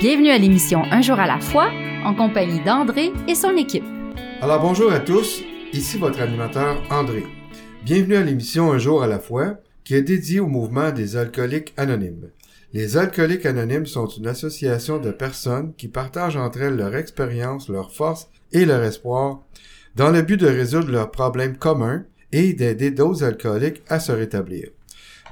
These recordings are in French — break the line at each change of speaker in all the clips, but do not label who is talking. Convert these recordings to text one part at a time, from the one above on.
Bienvenue à l'émission Un jour à la fois, en compagnie d'André et son équipe.
Alors bonjour à tous, ici votre animateur André. Bienvenue à l'émission Un jour à la fois, qui est dédiée au mouvement des alcooliques anonymes. Les alcooliques anonymes sont une association de personnes qui partagent entre elles leur expérience, leur force et leur espoir dans le but de résoudre leurs problèmes communs et d'aider d'autres alcooliques à se rétablir.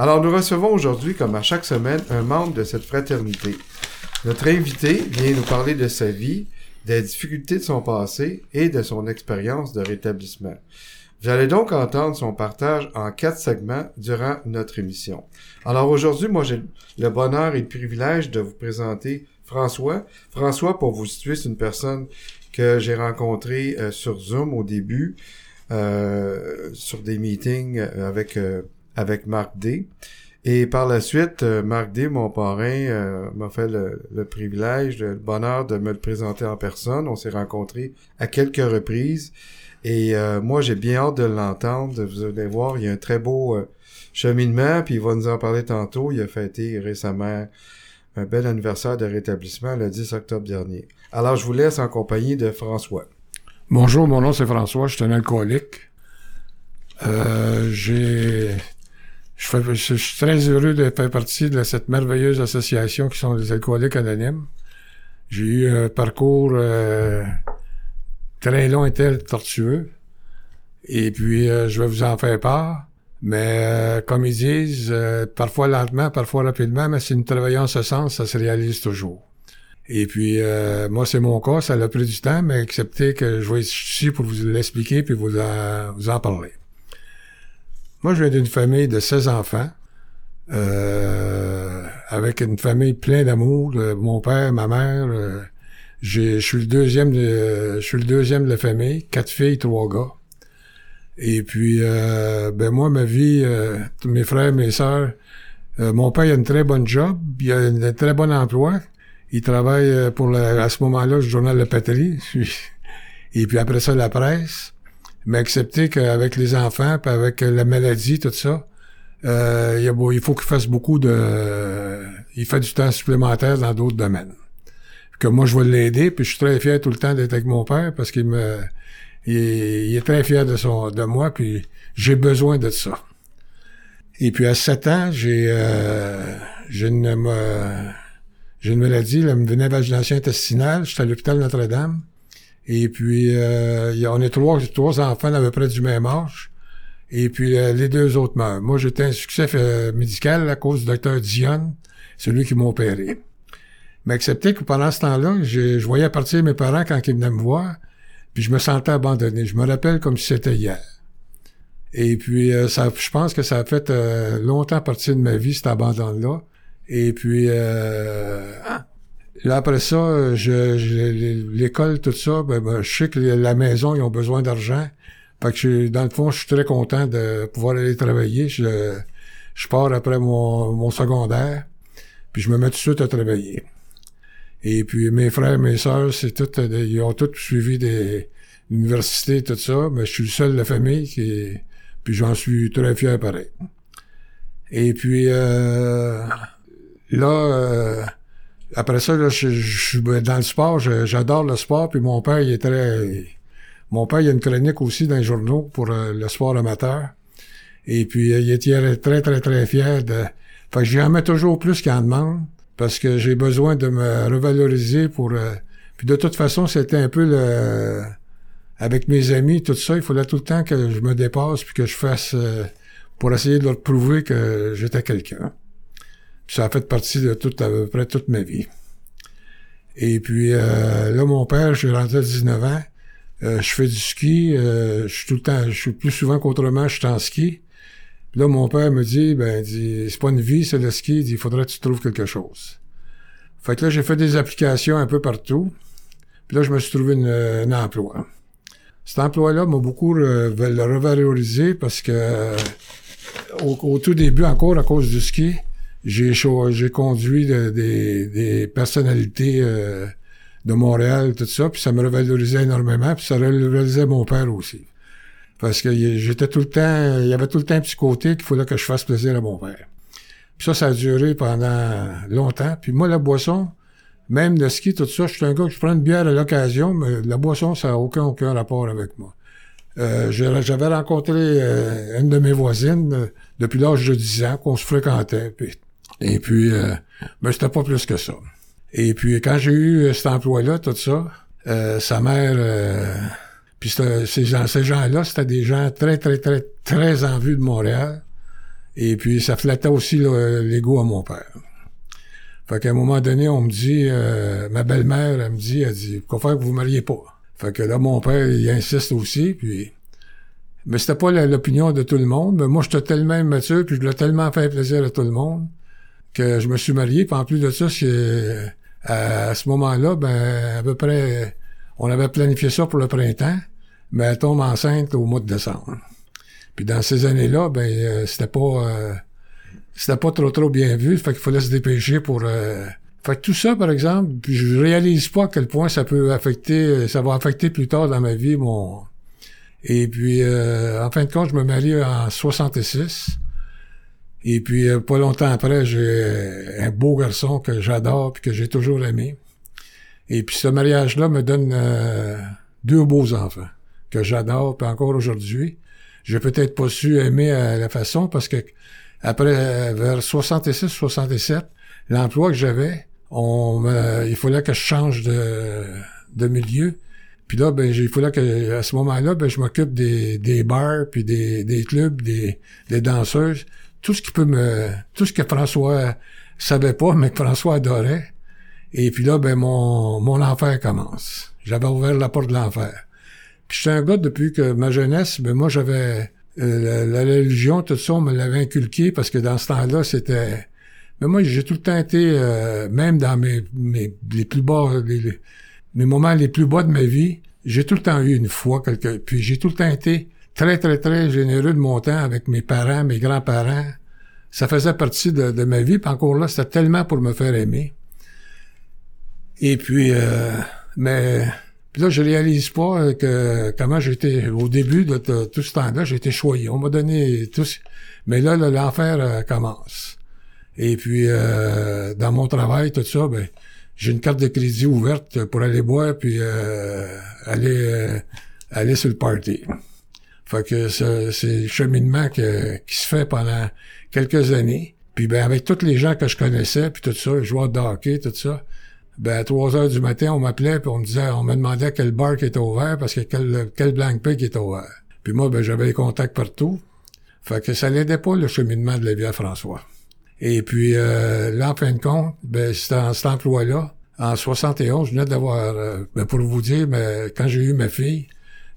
Alors nous recevons aujourd'hui, comme à chaque semaine, un membre de cette fraternité. Notre invité vient nous parler de sa vie, des difficultés de son passé et de son expérience de rétablissement. Vous allez donc entendre son partage en quatre segments durant notre émission. Alors aujourd'hui, moi j'ai le bonheur et le privilège de vous présenter François. François, pour vous situer, c'est une personne que j'ai rencontrée euh, sur Zoom au début, euh, sur des meetings avec, euh, avec Marc D. Et par la suite, euh, Marc D, mon parrain, euh, m'a fait le, privilège, le bonheur de me le présenter en personne. On s'est rencontrés à quelques reprises. Et euh, moi, j'ai bien hâte de l'entendre. Vous allez voir, il y a un très beau cheminement, puis il va nous en parler tantôt. Il a fêté récemment un bel anniversaire de rétablissement le 10 octobre dernier. Alors, je vous laisse en compagnie de François.
Bonjour, mon nom c'est François, je suis un alcoolique. j'ai je, suis très heureux de faire partie de cette merveilleuse association qui sont les alcooliques anonymes. J'ai eu un parcours euh, très long et très tortueux. Et puis, euh, je vais vous en faire part. Mais euh, comme ils disent, parfois lentement, parfois rapidement, mais si nous travaillons en ce sens, ça se réalise toujours. Et puis, moi, c'est mon cas, ça a pris du temps, mais acceptez que je vais ici pour vous l'expliquer puis vous vous en parler. Moi, je viens d'une famille de 16 enfants, euh, avec une famille pleine d'amour. mon père, ma mère. Euh, je suis le deuxième de, je suis le deuxième de la famille, quatre filles, trois gars. Et puis, euh, ben moi, ma vie, euh, mes frères, mes sœurs, mon père a une très bonne job, il a un très bon emploi. Il travaille pour à ce moment-là le journal de Patrie. Et puis après ça, la presse mais accepter qu'avec les enfants, puis avec la maladie, tout ça, euh, il, faut qu'il fasse beaucoup de... il fait du temps supplémentaire dans d'autres domaines. Que moi, je vais l'aider, puis je suis très fier tout le temps d'être avec mon père, parce qu'il me... Il, est très fier de son de moi, puis j'ai besoin de ça. Et puis à 7 ans, j'ai euh, j'ai une, j'ai une maladie, la vagination intestinale, j'étais à l'hôpital Notre-Dame. Et puis, euh, on est trois, trois enfants à peu près du même âge. Et puis, euh, les deux autres meurent. Moi, j'étais un succès euh, médical à cause du docteur Dion, celui qui m'a opéré. Mais accepté que pendant ce temps-là, je, voyais partir mes parents quand ils venaient me voir, puis je me sentais abandonné. Je me rappelle comme si c'était hier. Et puis, euh, ça, je pense que ça a fait longtemps partie de ma vie, cet abandon-là. Et puis, ah. Là, après ça, je, l'école, tout ça, ben, ben, je sais que la maison, ils ont besoin d'argent. Fait que dans le fond, je suis très content de pouvoir aller travailler. Je, je pars après mon, mon secondaire, puis je me mets tout de suite à travailler. Et puis mes frères, mes sœurs, c'est tout, ils ont tous suivi des universités, tout ça, mais je suis le seul de la famille qui, puis j'en suis très fier pareil. Et puis euh, là, euh, après ça, là, je, suis dans le sport, j'adore le sport, puis mon père, il est très... Mon père, il a une chronique aussi dans les journaux pour euh, le sport amateur. Et puis, euh, il était très, très, très fier de... Fait que j'en mets toujours plus qu'il en demande, parce que j'ai besoin de me revaloriser pour... Euh, puis de toute façon, c'était un peu le... Avec mes amis, tout ça, il fallait tout le temps que je me dépasse, puis que je fasse... pour essayer de leur prouver que j'étais quelqu'un ça a fait partie de toute, à peu près toute ma vie. Et puis euh, là, mon père, je suis rentré à 19 ans. Euh, je fais du ski. Euh, je suis tout le temps, je suis plus souvent qu'autrement, je suis en ski. Puis là, mon père me dit, ben, dit, c'est pas une vie, c'est le ski. Il dit, faudrait que tu trouves quelque chose. Fait que là, j'ai fait des applications un peu partout. Puis là, je me suis trouvé un emploi. Cet emploi-là m'a beaucoup re- revalorisé parce que euh, au, au tout début, encore à cause du ski, j'ai j'ai conduit de- des, des personnalités euh, de Montréal, tout ça, puis ça me revalorisait énormément, puis ça revalorisait mon père aussi. Parce que j'étais tout le temps, il y avait tout le temps un petit côté qu'il fallait que je fasse plaisir à mon père. Puis ça, ça a duré pendant longtemps. Puis moi, la boisson, même le ski, tout ça, je suis un gars que je prends une bière à l'occasion, mais la boisson, ça n'a aucun, aucun rapport avec moi. Euh, J'avais rencontré euh, une de mes voisines euh, depuis l'âge de 10 ans, qu'on se fréquentait. Puis, et puis, euh, mais c'était pas plus que ça. Et puis, quand j'ai eu euh, cet emploi-là, tout ça, euh, sa mère... euh, puis ces gens- ces gens-là, c'était des gens très, très, très, très en vue de Montréal. Et puis, ça flattait aussi l'ego à mon père. Fait qu'à un moment donné, on me dit, euh, ma belle-mère, elle me dit, elle dit, pourquoi faire que vous vous mariez pas? Fait que là, mon père, il insiste aussi, puis... Mais c'était pas l'opinion de tout le monde, mais moi, j'étais tellement immature, puis je voulais tellement faire plaisir à tout le monde, que je me suis marié, puis en plus de ça, c'est... À, à ce moment-là, ben, à peu près, on avait planifié ça pour le printemps, mais elle tombe enceinte au mois de décembre. Puis dans ces années-là, ben, euh, c'était pas... euh, c'était pas trop trop bien vu, fait qu'il fallait se dépêcher pour euh... fait que tout ça par exemple, puis je réalise pas à quel point ça peut affecter ça va affecter plus tard dans ma vie mon et puis euh, en fin de compte, je me marie en 66. Et puis euh, pas longtemps après, j'ai un beau garçon que j'adore puis que j'ai toujours aimé. Et puis ce mariage-là me donne euh, deux beaux enfants que j'adore puis encore aujourd'hui. J'ai peut-être pas su aimer à la façon parce que après, euh, vers 66-67, l'emploi que j'avais, on il fallait que je change de, de milieu. Puis là, ben, il fallait que, à ce moment-là, ben, je m'occupe des, des bars, puis des, des clubs, des, des danseuses. Tout ce qui peut me, tout ce que François savait pas, mais que François adorait. Et puis là, ben, mon, mon enfer commence. J'avais ouvert la porte de l'enfer. Puis j'étais un gars depuis que ma jeunesse, ben moi j'avais euh, la, religion, tout ça, on me l'avait inculqué parce que dans ce temps-là, c'était. Mais moi, j'ai tout le temps été, euh, même dans mes, mes les plus bas, les, les- mes moments les plus bas de ma vie, j'ai tout le temps eu une foi, quelque. Puis j'ai tout le temps été très, très, très généreux de mon temps avec mes parents, mes grands-parents. Ça faisait partie de, ma vie, puis encore là, c'était tellement pour me faire aimer. Et puis, euh, mais là, je réalise pas euh, que comment j'étais au début de, tout ce temps-là, été choyé. On m'a donné tout, mais là, l'enfer euh, commence. Et puis, euh, dans mon travail, tout ça, ben, j'ai une carte de crédit ouverte pour aller boire puis euh, aller aller sur le party. Fait que c'est le cheminement que- qui se fait pendant quelques années. Puis ben avec tous les gens que je connaissais, puis tout ça, joueurs de hockey, tout ça, ben à 3 heures du matin, on m'appelait puis on me disait, on me demandait quel bar qui était ouvert parce que quel, quel blank pig était ouvert. Puis moi, ben j'avais les contacts partout. Fait que ça l'aidait pas le cheminement de la François. Et puis euh, là, en fin de compte, ben en cet emploi-là. En 71, je venais d'avoir, euh, ben, pour vous dire, mais quand j'ai eu ma fille,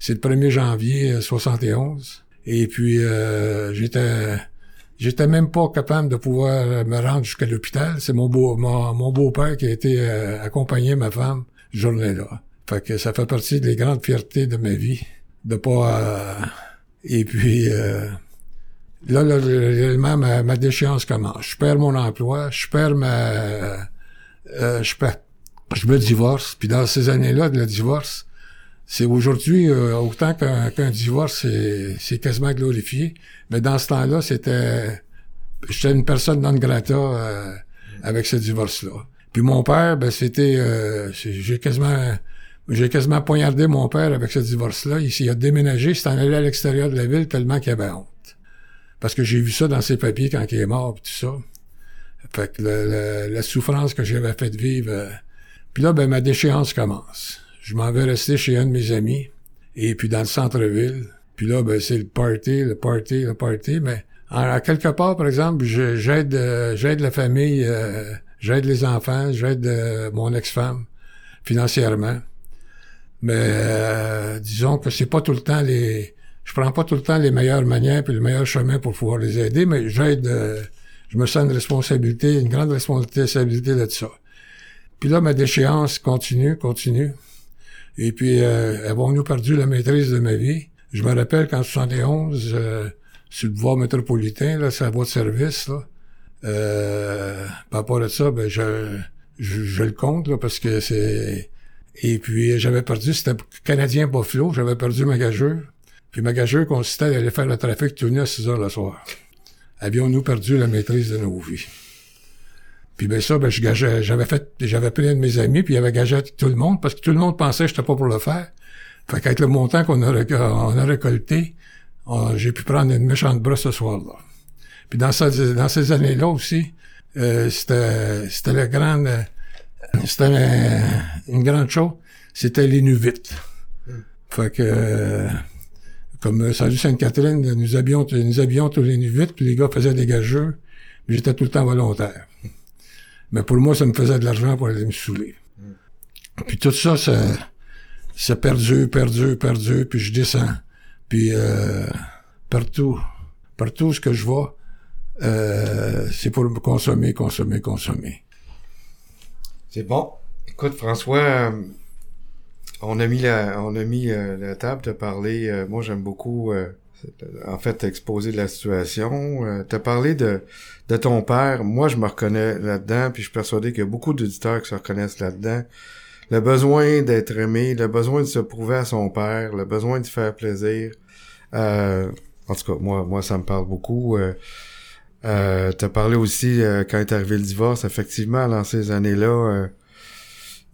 c'est le 1er janvier euh, 71. Et puis euh, j'étais j'étais même pas capable de pouvoir me rendre jusqu'à l'hôpital. C'est mon beau mon, mon beau-père qui a été euh, accompagner ma femme journée-là. Fait que ça fait partie des grandes fiertés de ma vie de pas euh, et puis euh, là, là réellement ma, ma déchéance commence. Je perds mon emploi, je perds ma euh, je perds je me divorce. Puis dans ces années-là de le divorce, c'est aujourd'hui, euh, autant qu'un divorce, c'est quasiment glorifié. Mais dans ce temps-là, c'était... J'étais une personne non grata euh, avec ce divorce-là. Puis mon père, ben c'était... euh, j'ai quasiment... J'ai quasiment poignardé mon père avec ce divorce-là. Il, s'est- a déménagé, il s'est en allé à l'extérieur de la ville tellement qu'il avait honte. Parce que j'ai vu ça dans ses papiers quand il est mort, pis tout ça. Fait que le- le- la souffrance que j'avais fait vivre... euh, puis là, ben, ma déchéance commence. Je m'en vais rester chez un de mes amis, et puis dans le centre-ville. Puis là, ben, c'est le party, le party, le party. Mais en- à quelque part, par exemple, euh, j'aide la famille, euh, j'aide les enfants, j'aide euh, mon ex-femme financièrement. Mais disons que c'est pas tout le temps les je prends pas tout le temps les meilleures manières puis le meilleur chemin pour pouvoir les aider, mais j'aide, je me sens une responsabilité, une grande responsabilité de ça. Puis là, ma déchéance continue, continue. Et puis, euh, avons-nous perdu la maîtrise de ma vie? Je me rappelle qu'en 71, euh, sur le pouvoir métropolitain, là, c'est la voie de service, là. Euh, par rapport à ça, ben, je, le compte, là, parce que c'est... Et puis, j'avais perdu, c'était Canadien Buffalo, j'avais perdu ma gageure. Puis ma gageure consistait à aller faire le trafic tout à 6 heures le soir. Avions-nous perdu la maîtrise de nos vies? Puis ben ça, ben je j'avais fait, j'avais pris un de mes amis, puis il avait gagé tout le monde, parce que tout le monde pensait que j'étais pas pour le faire. Fait qu'avec le montant qu'on a, on a récolté, j'ai pu prendre une méchante brosse ce soir-là. Puis dans, dans ces années-là aussi, euh, c'était, c'était la grande, c'était une grande chose, c'était les nuvites. Fait que, euh, comme Salut Sainte-Catherine, nous habions tous les nuvites, puis les gars faisaient des gageux, mais j'étais tout le temps volontaire. Mais pour moi, ça me faisait de l'argent pour aller me saouler. Puis tout ça, ça, ça perdu, perdu, perdu, puis je descends. Puis euh, partout, partout ce que je vois, euh, c'est pour me consommer, consommer, consommer.
C'est bon. Écoute, François, euh, on a mis la, on a mis euh, la table, de parler. Euh, moi, j'aime beaucoup, en fait, exposer la situation. t'as parlé de, ton père. Moi, je me reconnais là-dedans, puis je suis persuadé qu'il y a beaucoup d'auditeurs qui se reconnaissent là-dedans. Le besoin d'être aimé, le besoin de se prouver à son père, le besoin de faire plaisir. en tout cas, moi, moi, ça me parle beaucoup. Euh, T'as parlé aussi euh, quand est arrivé le divorce. Effectivement, dans ces années-là, euh,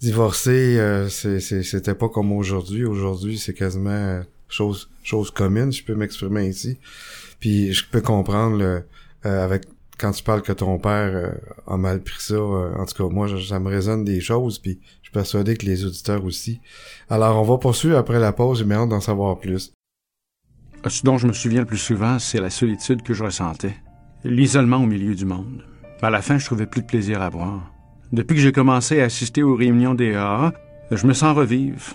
divorcer, euh, c'était pas comme aujourd'hui. Aujourd'hui, c'est quasiment chose chose commune. Je peux m'exprimer ici. Puis je peux comprendre avec quand tu parles que ton père a mal pris ça. en tout cas, moi, ça me résonne des choses. Puis je suis persuadé que les auditeurs aussi. Alors, on va poursuivre après la pause. J'ai hâte d'en savoir plus.
Ce dont je me souviens le plus souvent, c'est la solitude que je ressentais l'isolement au milieu du monde. À la fin, je trouvais plus de plaisir à boire. Depuis que j'ai commencé à assister aux réunions des AA, je me sens revivre.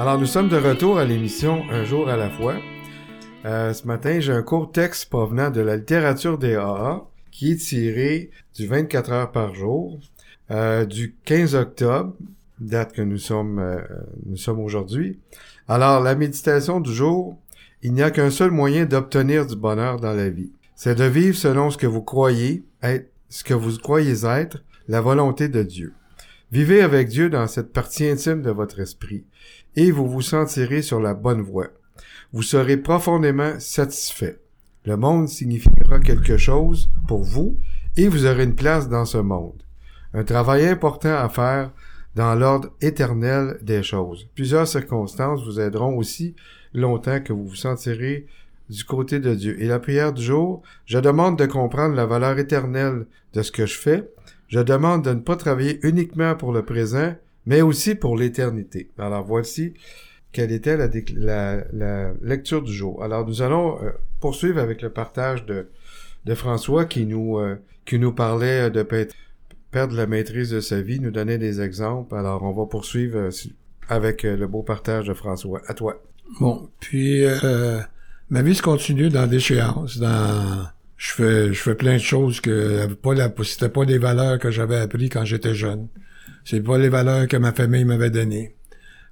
Alors nous sommes de retour à l'émission Un jour à la fois. Euh, ce matin, j'ai un court texte provenant de la littérature des AA qui est tiré du 24 heures par jour euh, du 15 octobre, date que nous sommes euh, sommes aujourd'hui. Alors la méditation du jour, il n'y a qu'un seul moyen d'obtenir du bonheur dans la vie. C'est de vivre selon ce que vous croyez être, ce que vous croyez être la volonté de Dieu. Vivez avec Dieu dans cette partie intime de votre esprit, et vous vous sentirez sur la bonne voie. Vous serez profondément satisfait. Le monde signifiera quelque chose pour vous, et vous aurez une place dans ce monde. Un travail important à faire dans l'ordre éternel des choses. Plusieurs circonstances vous aideront aussi longtemps que vous vous sentirez du côté de Dieu. Et la prière du jour, je demande de comprendre la valeur éternelle de ce que je fais je demande de ne pas travailler uniquement pour le présent, mais aussi pour l'éternité. Alors voici quelle était la, lecture du jour. Alors nous allons euh, poursuivre avec le partage de, de François qui nous, euh, qui nous parlait de perdre la maîtrise de sa vie, nous donnait des exemples. Alors on va poursuivre euh, avec le beau partage de François. À toi.
Bon, puis ma vie se continue dans déchéance, dans je fais je fais plein de choses que pas la c'était pas des valeurs que j'avais appris quand j'étais jeune. C'est pas les valeurs que ma famille m'avait données.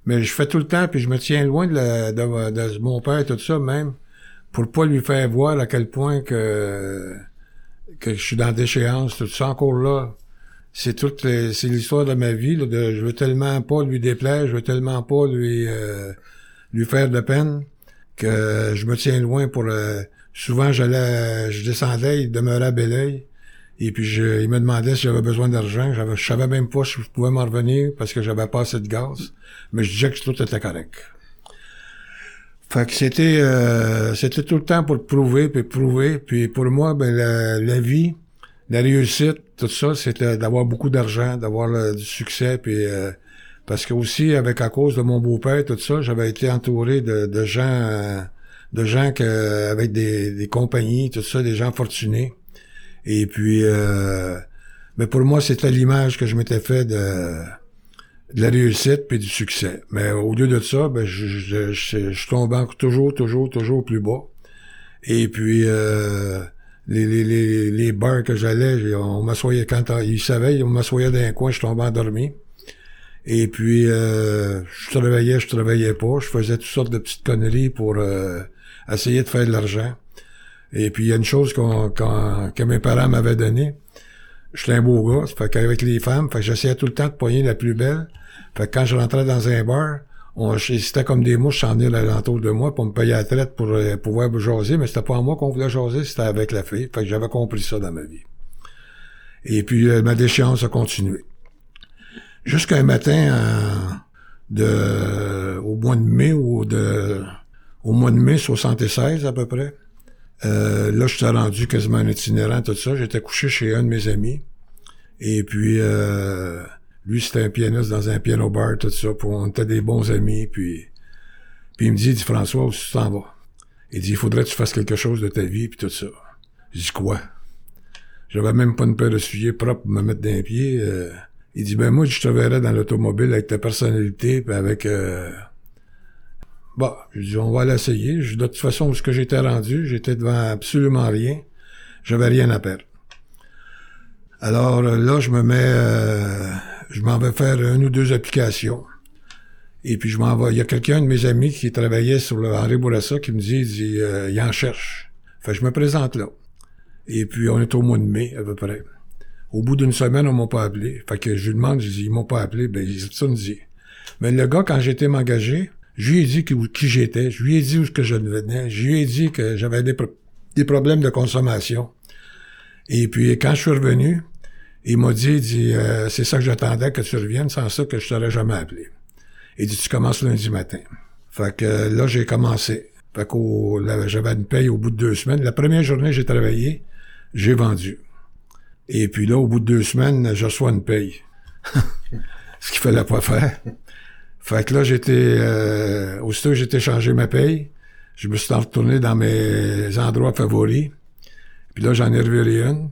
Mais je fais tout le temps puis je me tiens loin de, la, de, mon père et tout ça même pour pas lui faire voir à quel point que je suis dans déchéance tout ça encore là. C'est toute c'est l'histoire de ma vie là, de je veux tellement pas lui déplaire, je veux tellement pas lui euh, lui faire de peine que je me tiens loin pour le souvent j'allais je descendais, il demeurait à. Et puis je, il me demandait si j'avais besoin d'argent. J'avais, je savais même pas si je pouvais m'en revenir parce que j'avais pas assez de gaz. Mais je disais que tout était correct. Fait que c'était euh, c'était tout le temps pour prouver, puis prouver. Puis pour moi, ben la, vie, la réussite, tout ça, c'était d'avoir beaucoup d'argent, d'avoir du succès, puis euh, parce que aussi avec à cause de mon beau-père, tout ça, j'avais été entouré de, de gens, de gens que avec des, des compagnies, tout ça, des gens fortunés. Et puis, mais pour moi, c'était l'image que je m'étais fait de de la réussite puis du succès. Mais au lieu de ça, ben, je, je, je, je toujours, toujours, toujours plus bas. Et puis, euh, les, les, les, les bars que j'allais, on m'assoyait quand ils savaient, on m'assoyait dans un coin, je tombais endormi. Et puis, euh, je travaillais, je travaillais pas. Je faisais toutes sortes de petites conneries pour euh, essayer de faire de l'argent. Et puis, il y a une chose qu'on, que mes parents m'avaient donnée. J'étais un beau gars, fait qu'avec les femmes, fait que j'essayais tout le temps de poigner la plus belle. Fait que quand je rentrais dans un bar, on, c'était comme des mouches s'en venaient l'entour de moi pour me payer la traite pour euh, pouvoir jaser, mais c'était pas à moi qu'on voulait jaser, c'était avec la fille. Fait que j'avais compris ça dans ma vie. Et puis euh, ma déchéance a continué. Jusqu'à un matin euh, de au mois de mai ou de au mois de mai 76 à peu près. Euh, là, je suis rendu quasiment un itinérant, tout ça. J'étais couché chez un de mes amis. Et puis euh, lui, c'était un pianiste dans un piano bar, tout ça. Puis on était des bons amis. Puis, puis il me dit, il dit, François, où tu t'en vas? Il dit, il faudrait que tu fasses quelque chose de ta vie, puis tout ça. Je dis, quoi? J'avais même pas une paire de souliers propres pour me mettre d'un pied. Euh. il dit, ben moi, je te verrais dans l'automobile avec ta personnalité, puis avec... Euh... Bon, je dis, on va l'essayer. De toute façon, où ce que j'étais rendu, j'étais devant absolument rien. J'avais rien à perdre. Alors là, je me mets... Euh je m'en vais faire une ou deux applications. Et puis je m'en vais. Il y a quelqu'un de mes amis qui travaillait sur le Henri Bourassa qui me dit, il, dit, euh, il en cherche. Fait je me présente là. Et puis on est au mois de mai à peu près. Au bout d'une semaine, on m'a pas appelé. Fait que je lui demande, je dis, ils m'ont pas appelé, ben ça me dit. Mais le gars, quand j'étais m'engager, je lui ai dit qui, j'étais, je lui ai dit où je venais, je lui ai dit que j'avais des, problèmes de consommation. Et puis quand je suis revenu, il m'a dit, dit euh, c'est ça que j'attendais que tu reviennes, sans ça que je t'aurais jamais appelé. Il dit, tu commences lundi matin. Fait que là, j'ai commencé. Fait que j'avais une paye au bout de deux semaines. La première journée j'ai travaillé, j'ai vendu. Et puis là, au bout de deux semaines, je reçois une paye. Ce qu'il fallait pas faire. Fait que là, j'étais... Euh, aussitôt j'étais changé ma paye, je me suis retourné dans mes endroits favoris. Puis là, j'en ai reviré une.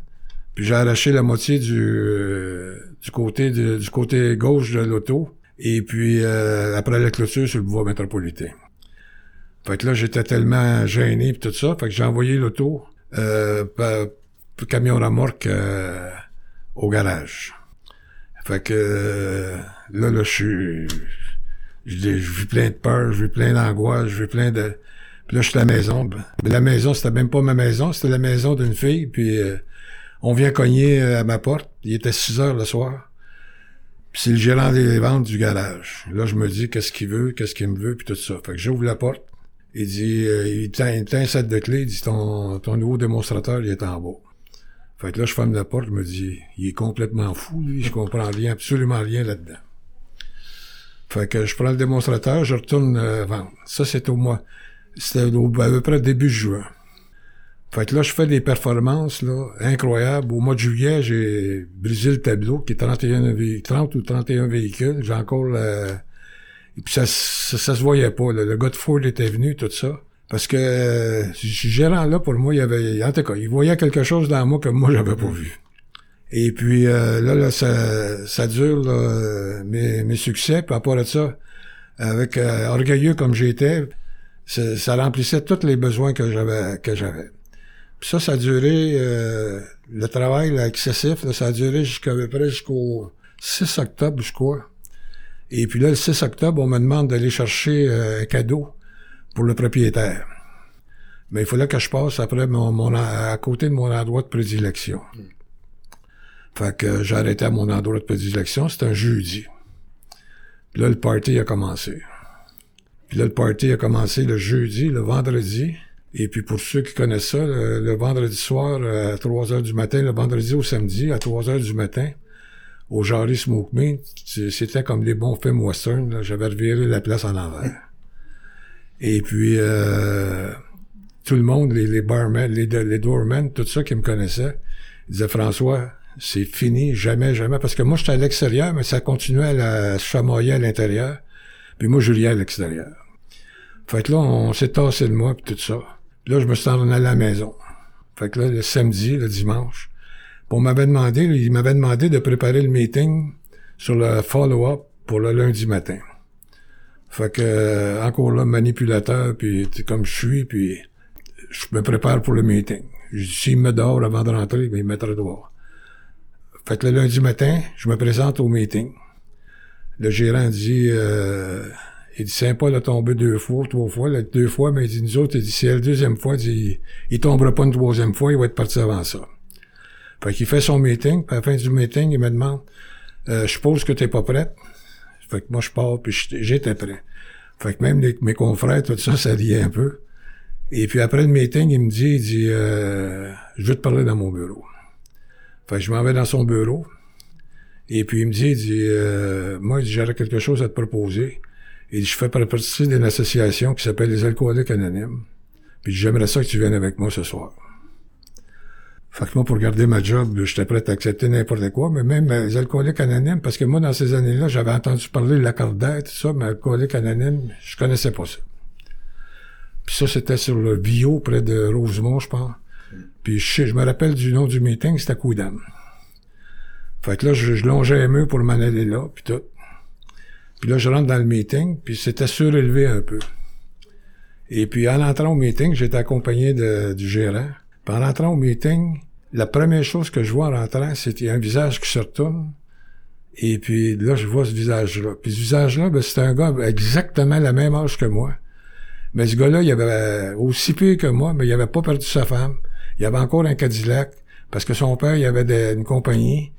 Puis j'ai arraché la moitié du, euh, du côté du côté gauche de l'auto. Et puis euh, après la clôture sur le boulevard métropolitain. Fait que là, j'étais tellement gêné pis tout ça. Fait que j'ai envoyé l'auto euh, camion remorque euh, au garage. Fait que euh, là, là, je suis. Je vis plein de peur, je vis plein d'angoisse, je vis plein de. Puis là, je suis à la maison. Mais la maison, c'était même pas ma maison, c'était la maison d'une fille. Puis on vient cogner euh, à ma porte. Il était 6 heures le soir. c'est le gérant des ventes du garage. Là, je me dis qu'est-ce qu'il veut, qu'est-ce qu'il me veut, puis tout ça. Fait que j'ouvre la porte. Il dit, euh, il tient, il tient un set de clés. Il dit, ton, ton nouveau démonstrateur, il est en bas. Fait que là, je ferme la porte. Je me dis, il est complètement fou, lui. Je comprends rien, absolument rien là-dedans. Fait que je prends le démonstrateur, je retourne euh, vendre. Ça, c'est au mois... C'était au, à peu près début juin. Fait que là, je fais des performances là, incroyables. Au mois de juillet, j'ai brisé le tableau, qui est 31 30 ou 31 véhicules. J'ai encore le... Et puis ça, ça, se voyait pas. Le gars de Ford était venu, tout ça. Parce que euh, gérant là, pour moi, il avait. En tout cas, il voyait quelque chose dans moi que moi, j'avais pas vu. Et puis euh, là, là, ça, ça dure là, mes, mes succès. Puis à part de ça, avec euh, orgueilleux comme j'étais, ça, remplissait tous les besoins que j'avais que j'avais. Puis ça, ça a duré, euh, le travail là, excessif, ça a duré jusqu'à peu près jusqu'au 6 octobre, je crois. Et puis là, le 6 octobre, on me demande d'aller chercher euh, un cadeau pour le propriétaire. Mais il fallait que je passe après mon, mon à côté de mon endroit de prédilection. Fait que j'ai à mon endroit de prédilection, c'était un jeudi. Puis là, le party a commencé. Puis là, le party a commencé le jeudi, le vendredi. Et puis pour ceux qui connaissent ça, le, vendredi soir à 3 heures du matin, le vendredi au samedi à 3 heures du matin, au Jarry Smoke Meat, c'était comme les bons films western. J'avais reviré la place en envers. Et puis, euh, tout le monde, les, les barmen, les, les doormen, tout ça qui me connaissait, disait François, c'est fini, jamais, jamais. Parce que moi, j'étais à l'extérieur, mais ça continuait à, chamoyer à l'intérieur. Puis moi, je riais à l'extérieur. Fait que là, on s'est tassé de moi, puis tout ça. Là, je me suis en à la maison. Fait que là, le samedi, le dimanche, on m'avait demandé, il m'avait demandé de préparer le meeting sur le follow-up pour le lundi matin. Fait que, euh, encore là, manipulateur, puis comme je suis, puis je me prépare pour le meeting. S'il me dort avant de rentrer, ben, il me mettra dehors. Fait que le lundi matin, je me présente au meeting. Le gérant dit, euh, il dit, Saint-Paul a deux fois, trois fois, deux fois, mais il dit, nous autres, il dit, c'est la deuxième fois, il dit, il tombera pas une troisième fois, il va être parti avant ça. Fait qu'il fait son meeting, puis à la fin du meeting, il me demande, euh, je suppose que t'es pas prête. Fait que moi, je pars, puis j'étais prêt. Fait que même mes confrères, tout ça, ça riait un peu. Et puis après le meeting, il me dit, il dit, euh, je veux te parler dans mon bureau. Fait que je m'en vais dans son bureau. Et puis il me dit, il dit, euh, moi, j'aurais quelque chose à te proposer. Et je fais partie d'une association qui s'appelle les alcooliques anonymes. Puis j'aimerais ça que tu viennes avec moi ce soir. Fait que moi, pour garder ma job, j'étais prêt à accepter n'importe quoi, mais même les alcooliques anonymes, parce que moi, dans ces années-là, j'avais entendu parler de la d'aide, tout ça, mais alcooliques anonymes, je connaissais pas ça. Puis ça, c'était sur le bio, près de Rosemont, je pense. Puis je, je me rappelle du nom du meeting, c'était Coudam. Fait que là, je, longeais un mur pour m'en aller là, puis tout. Puis là, je rentre dans le meeting, puis c'était surélevé un peu. Et puis en entrant au meeting, j'étais accompagné du gérant. Puis en entrant au meeting, la première chose que je vois en rentrant, c'était un visage qui se retourne. Et puis là, je vois ce visage-là. Puis ce visage-là, ben, c'était un gars exactement la même âge que moi. Mais ce gars-là, il avait aussi pire que moi, mais il avait pas perdu sa femme. Il avait encore un Cadillac, parce que son père, il avait une compagnie.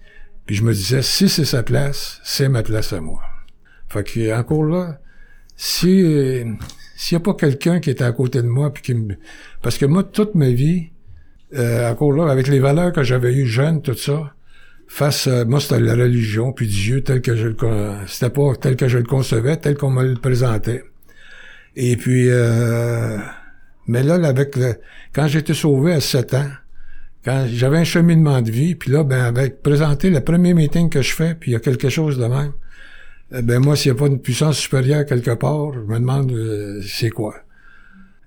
Puis je me disais, si c'est sa place, c'est ma place à moi. Fait que encore là, si s'il y a pas quelqu'un qui était à côté de moi, puis qui me... Parce que moi, toute ma vie, euh, encore là, avec les valeurs que j'avais eues jeune, tout ça, face à, moi, c'était la religion, puis Dieu tel que je le, c'était pas tel que je le concevais, tel qu'on me le présentait. Et puis, euh, mais là, avec le, quand j'étais sauvé à 7 ans, quand j'avais un cheminement de vie, puis là, ben, avec présenter le premier meeting que je fais, puis il y a quelque chose de même, eh ben moi, s'il n'y a pas une puissance supérieure quelque part, je me demande euh, c'est quoi.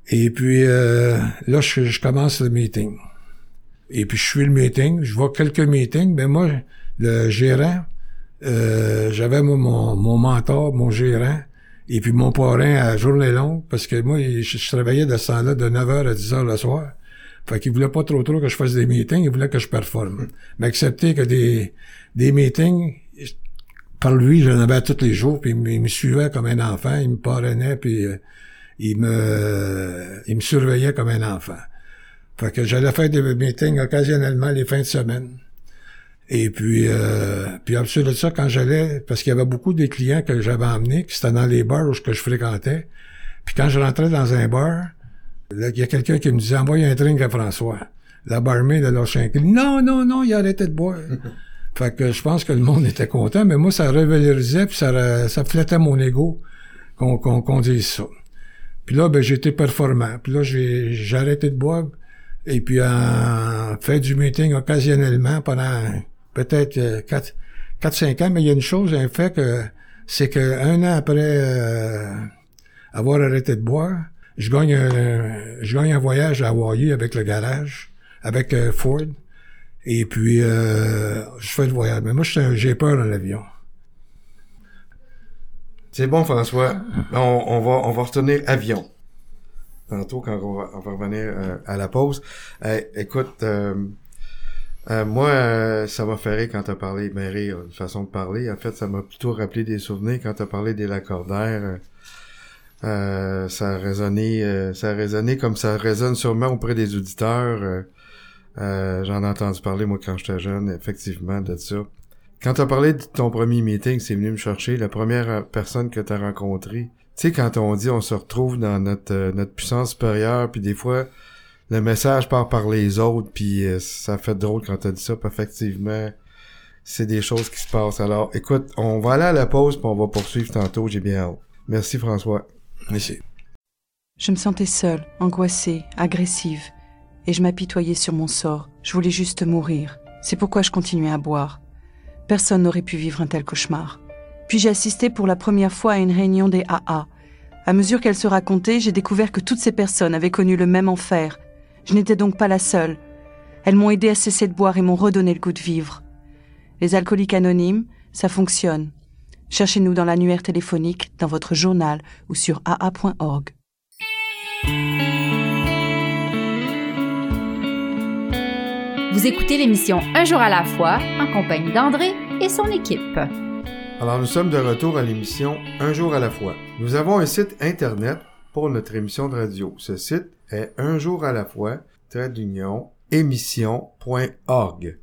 Et puis là, je, commence le meeting. Et puis je suis le meeting, je vois quelques meetings, mais moi, le gérant, euh, j'avais mon, mon mentor, mon gérant, et puis mon parrain à journée longue, parce que moi, je, travaillais de ce temps-là de 9h à 10h le soir. Fait qu'il voulait pas trop trop que je fasse des meetings, il voulait que je performe. Mais accepter que des, des meetings, par lui, j'en avais tous les jours, puis il me, suivait comme un enfant, il me parrainait, puis euh, il me il me surveillait comme un enfant. Fait que j'allais faire des meetings occasionnellement les fins de semaine. Et puis, euh, puis ensuite de ça, quand j'allais, parce qu'il y avait beaucoup de clients que j'avais emmenés, qui étaient dans les bars où je fréquentais. Puis quand je rentrais dans un bar, il y a quelqu'un qui me disait envoie un drink à François. La barmaid de leur Non, non, non, il a arrêté de boire. fait que je pense que le monde était content, mais moi, ça revalorisait, puis ça, ça flattait mon ego qu'on qu'on dise ça. Puis là, ben, j'étais performant. Puis là, j'ai arrêté de boire. Et puis, on fait du meeting occasionnellement pendant peut-être 4, euh, 5 ans, mais il y a une chose, un fait que c'est que un an après euh, avoir arrêté de boire, je gagne un, je gagne un voyage à Hawaii avec le garage, avec euh, Ford. Et puis, je fais le voyage. Mais moi, j'ai peur dans l'avion.
C'est bon, François. On, va, on va retenir avion tantôt quand on va, on va revenir euh, à la pause. Euh, écoute, euh, moi, ça m'a fait rire quand t'as parlé, ben rire, une façon de parler. En fait, ça m'a plutôt rappelé des souvenirs quand t'as parlé des lacordaires. ça a résonné, ça a résonné comme ça résonne sûrement auprès des auditeurs. J'en ai entendu parler moi quand j'étais jeune, effectivement, de ça. Quand t'as parlé de ton premier meeting, c'est venu me chercher. La première personne que t'as rencontrée, tu sais, quand on dit on se retrouve dans notre, euh, notre puissance supérieure, puis des fois, le message part par les autres, puis euh, ça fait drôle quand t'as dit ça, effectivement, c'est des choses qui se passent. Alors, écoute, on va aller à la pause, puis on va poursuivre tantôt, j'ai bien hâte. Merci François.
Merci.
Je me sentais seule, angoissée, agressive, et je m'apitoyais sur mon sort. Je voulais juste mourir. C'est pourquoi je continuais à boire. Personne n'aurait pu vivre un tel cauchemar. Puis j'ai assisté pour la première fois à une réunion des AA. À mesure qu'elle se racontait, j'ai découvert que toutes ces personnes avaient connu le même enfer. Je n'étais donc pas la seule. Elles m'ont aidé à cesser de boire et m'ont redonné le goût de vivre. Les alcooliques anonymes, ça fonctionne. Cherchez-nous dans l'annuaire téléphonique, dans votre journal ou sur aa.org.
Vous écoutez l'émission Un jour à la fois en compagnie d'André et son équipe.
Alors nous sommes de retour à l'émission Un jour à la fois. Nous avons un site internet pour notre émission de radio. Ce site est un jour à la fois, trait d'union, émission.org.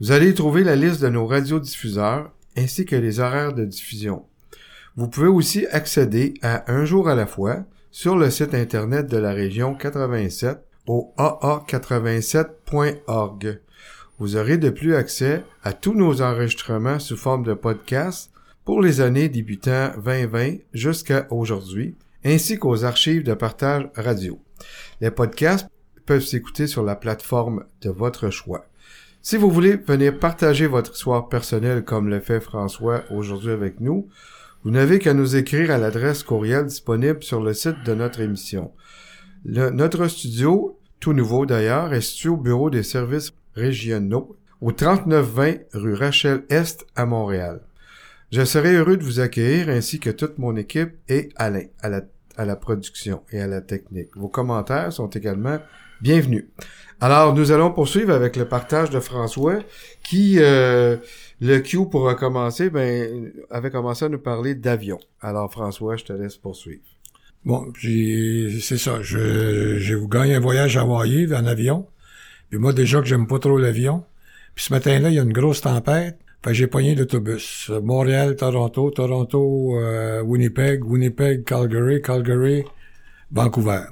Vous allez y trouver la liste de nos radiodiffuseurs ainsi que les horaires de diffusion. Vous pouvez aussi accéder à Un jour à la fois sur le site internet de la région 87 au aa87.org. Vous aurez de plus accès à tous nos enregistrements sous forme de podcast pour les années débutant 2020 jusqu'à aujourd'hui, ainsi qu'aux archives de partage radio. Les podcasts peuvent s'écouter sur la plateforme de votre choix. Si vous voulez venir partager votre histoire personnelle comme le fait François aujourd'hui avec nous, vous n'avez qu'à nous écrire à l'adresse courriel disponible sur le site de notre émission. Notre studio, tout nouveau d'ailleurs, est situé au bureau des services régionaux au 3920 rue Rachel Est à Montréal. Je serai heureux de vous accueillir ainsi que toute mon équipe et Alain à la, à la production et à la technique. Vos commentaires sont également bienvenus. Alors, nous allons poursuivre avec le partage de François qui, euh, le Q pour recommencer, ben, avait commencé à nous parler d'avion. Alors, François, je te laisse poursuivre.
Bon, j'ai, c'est ça. Je, j'ai gagné un voyage à Hawaii en avion. Puis moi, déjà que j'aime pas trop l'avion. Puis ce matin-là, il y a une grosse tempête. Fait que j'ai pogné l'autobus. Montréal, Toronto, Toronto, euh, Winnipeg, Winnipeg, Calgary, Calgary, Vancouver.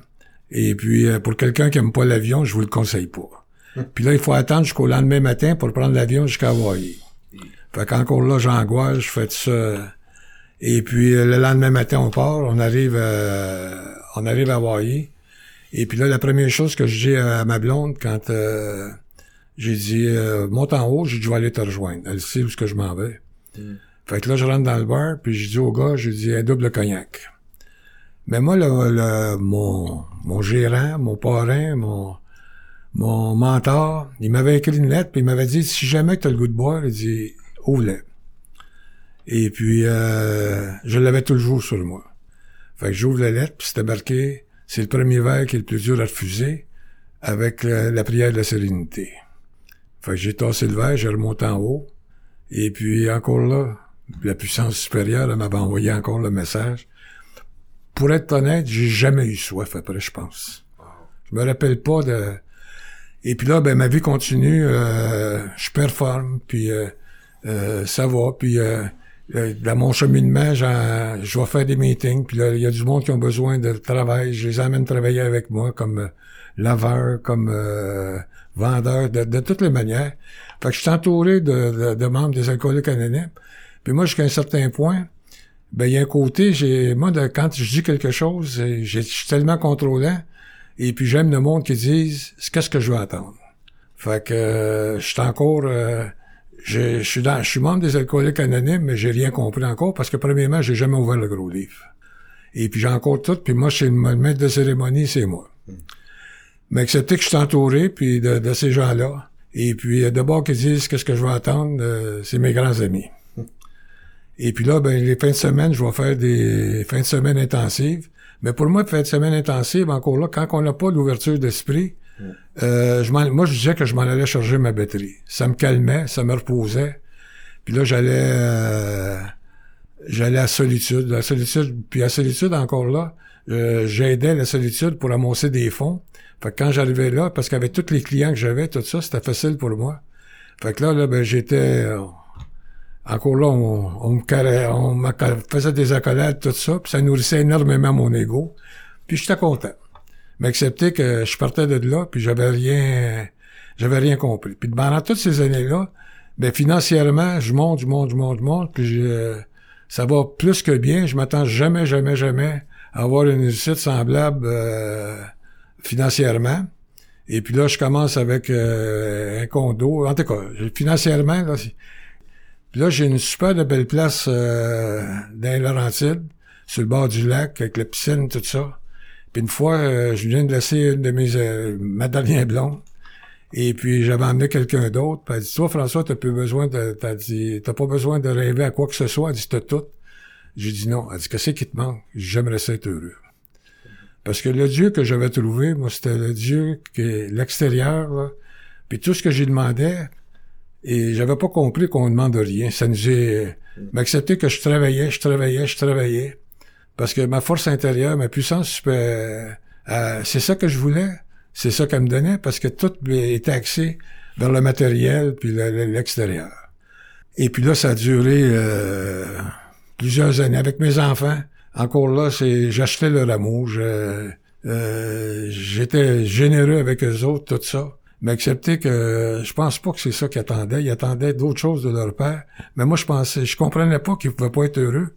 Et puis, euh, pour quelqu'un qui aime pas l'avion, je vous le conseille pas. Puis là, il faut attendre jusqu'au lendemain matin pour prendre l'avion jusqu'à Hawaii. Fait qu'encore là, j'angoisse, je fais ça. Et puis, euh, le lendemain matin, on part, on arrive, euh, on arrive à Hawaii. Et puis là, la première chose que je dis à ma blonde quand euh, j'ai dit euh, monte en haut, j'ai dit je vais aller te rejoindre. Elle sait où est-ce que je m'en vais. Fait que là, je rentre dans le bar, puis je dis au gars, je dis un double cognac. Mais moi, le, le- mon, mon gérant, mon parrain, mon, mon mentor, il m'avait écrit une lettre, puis il m'avait dit si jamais tu as le goût de boire, il dit ouvre-le. Et puis, euh, je l'avais toujours sur moi. Fait que j'ouvre la lettre, puis c'était marqué c'est le premier verre qui est le plus dur à refuser, avec la, la prière de la sérénité. Fait que j'ai tassé le verre, j'ai remonté en haut, et puis encore là, la puissance supérieure elle m'avait envoyé encore le message. Pour être honnête, j'ai jamais eu soif après, je pense. Je me rappelle pas de... Et puis là, ben ma vie continue, euh, je performe, puis euh, euh, ça va, puis euh, euh, dans mon cheminement, je vais faire des meetings, puis là, il y a du monde qui ont besoin de travail, je les emmène travailler avec moi comme laveur, comme euh, vendeur, de, de toutes les manières. Fait que je suis entouré de, de, de membres des alcooliques anonymes. Puis moi, jusqu'à un certain point, ben il y a un côté, j'ai moi de, quand je dis quelque chose, je suis tellement contrôlant, et puis j'aime le monde qui disent qu'est-ce que je veux attendre. Fait que euh, je suis encore euh, je, suis dans je suis membre des alcooliques anonymes, mais j'ai rien compris encore parce que premièrement, j'ai jamais ouvert le gros livre. Et puis j'ai encore tout, puis moi, c'est le maître de cérémonie, c'est moi. Mais accepter que je suis entouré, puis de, de ces gens-là. Et puis euh, d'abord qu'ils disent qu'est-ce que je vais attendre, euh, c'est mes grands amis. Et puis là, ben, les fins de semaine, je vais faire des fins de semaine intensives. Mais pour moi, fin de semaine intensive, encore là, quand on n'a pas d'ouverture d'esprit, euh, je moi, je disais que je m'en allais charger ma batterie. Ça me calmait, ça me reposait. Puis là, j'allais euh, j'allais à solitude. La solitude, puis à solitude, encore là, euh, j'aidais la solitude pour amoncer des fonds. Fait que quand j'arrivais là, parce qu'avec tous les clients que j'avais, tout ça, c'était facile pour moi. Fait que là, là, ben, j'étais... euh, encore là, on, on me carré- on me faisait des accolades, tout ça, puis ça nourrissait énormément mon ego. Puis j'étais content. Mais accepter que je partais de là, puis j'avais rien, j'avais rien compris. Puis pendant toutes ces années-là, ben financièrement, je monte, je monte, je monte, je monte, puis je, ça va plus que bien. Je m'attends jamais, jamais, jamais avoir une réussite semblable euh, financièrement. Et puis là, je commence avec euh, un condo. En tout cas, financièrement, là, puis là, j'ai une super belle place euh, dans les Laurentides, sur le bord du lac, avec la piscine, tout ça. Puis une fois, euh, je viens de laisser une de mes euh, ma dernière blonde. Et puis j'avais emmené quelqu'un d'autre. Puis elle dit Toi, François, t'as plus besoin de. T'as dit T'as pas besoin de rêver à quoi que ce soit. Elle dit T'as tout. J'ai dit non. Elle dit Qu'est-ce qui te manque? J'aimerais être heureux. Parce que le Dieu que j'avais trouvé, moi, c'était le Dieu qui est l'extérieur. Puis tout ce que j'ai demandé, et j'avais pas compris qu'on demande rien. Ça nous est... M'accepter que je travaillais, je travaillais, je travaillais. Parce que ma force intérieure, ma puissance, euh, c'est ça que je voulais. C'est ça qu'elle me donnait parce que tout était axé vers le matériel puis l'extérieur. Et puis là, ça a duré euh, plusieurs années avec mes enfants. Encore là, c'est j'achetais leur amour. Euh, j'étais généreux avec eux autres, tout ça mais accepter que je pense pas que c'est ça qu'ils attendaient. Ils attendaient d'autres choses de leur père. Mais moi, je pensais, je comprenais pas qu'ils pouvaient pas être heureux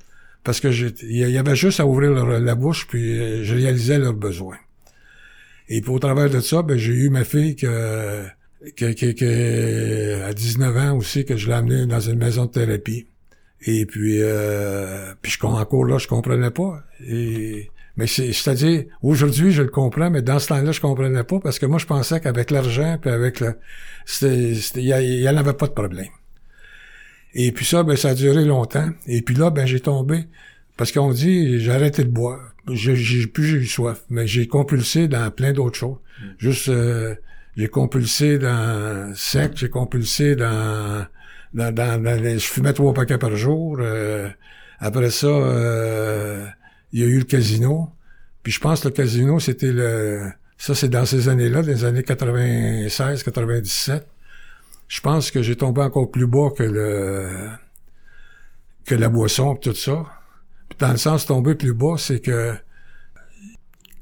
parce que il y avait juste à ouvrir la bouche puis euh, je réalisais leurs besoins. Et puis au travers de ça, ben, j'ai eu ma fille que, que, que, à 19 ans aussi que je l'ai amenée dans une maison de thérapie. Et puis, euh, puis je, encore là, je comprenais pas. Et mais c'est-à-dire, aujourd'hui, je le comprends, mais dans ce temps-là, je comprenais pas parce que moi, je pensais qu'avec l'argent, puis avec le... Il n'y en avait pas de problème. Et puis ça, ben, ça a duré longtemps. Et puis là, ben, j'ai tombé. Parce qu'on dit, j'ai arrêté de boire. J'ai plus j'ai eu soif. Mais j'ai compulsé dans plein d'autres choses. Mm. Juste, euh, j'ai compulsé dans sec, j'ai compulsé dans, dans, dans, je fumais trois paquets par jour. Euh, après ça, euh, il y a eu le casino. Puis je pense que le casino, c'était le... Ça, c'est dans ces années-là, dans les années 96, 97. Je pense que j'ai tombé encore plus bas que le que la boisson tout ça. Puis dans le sens tomber plus bas, c'est que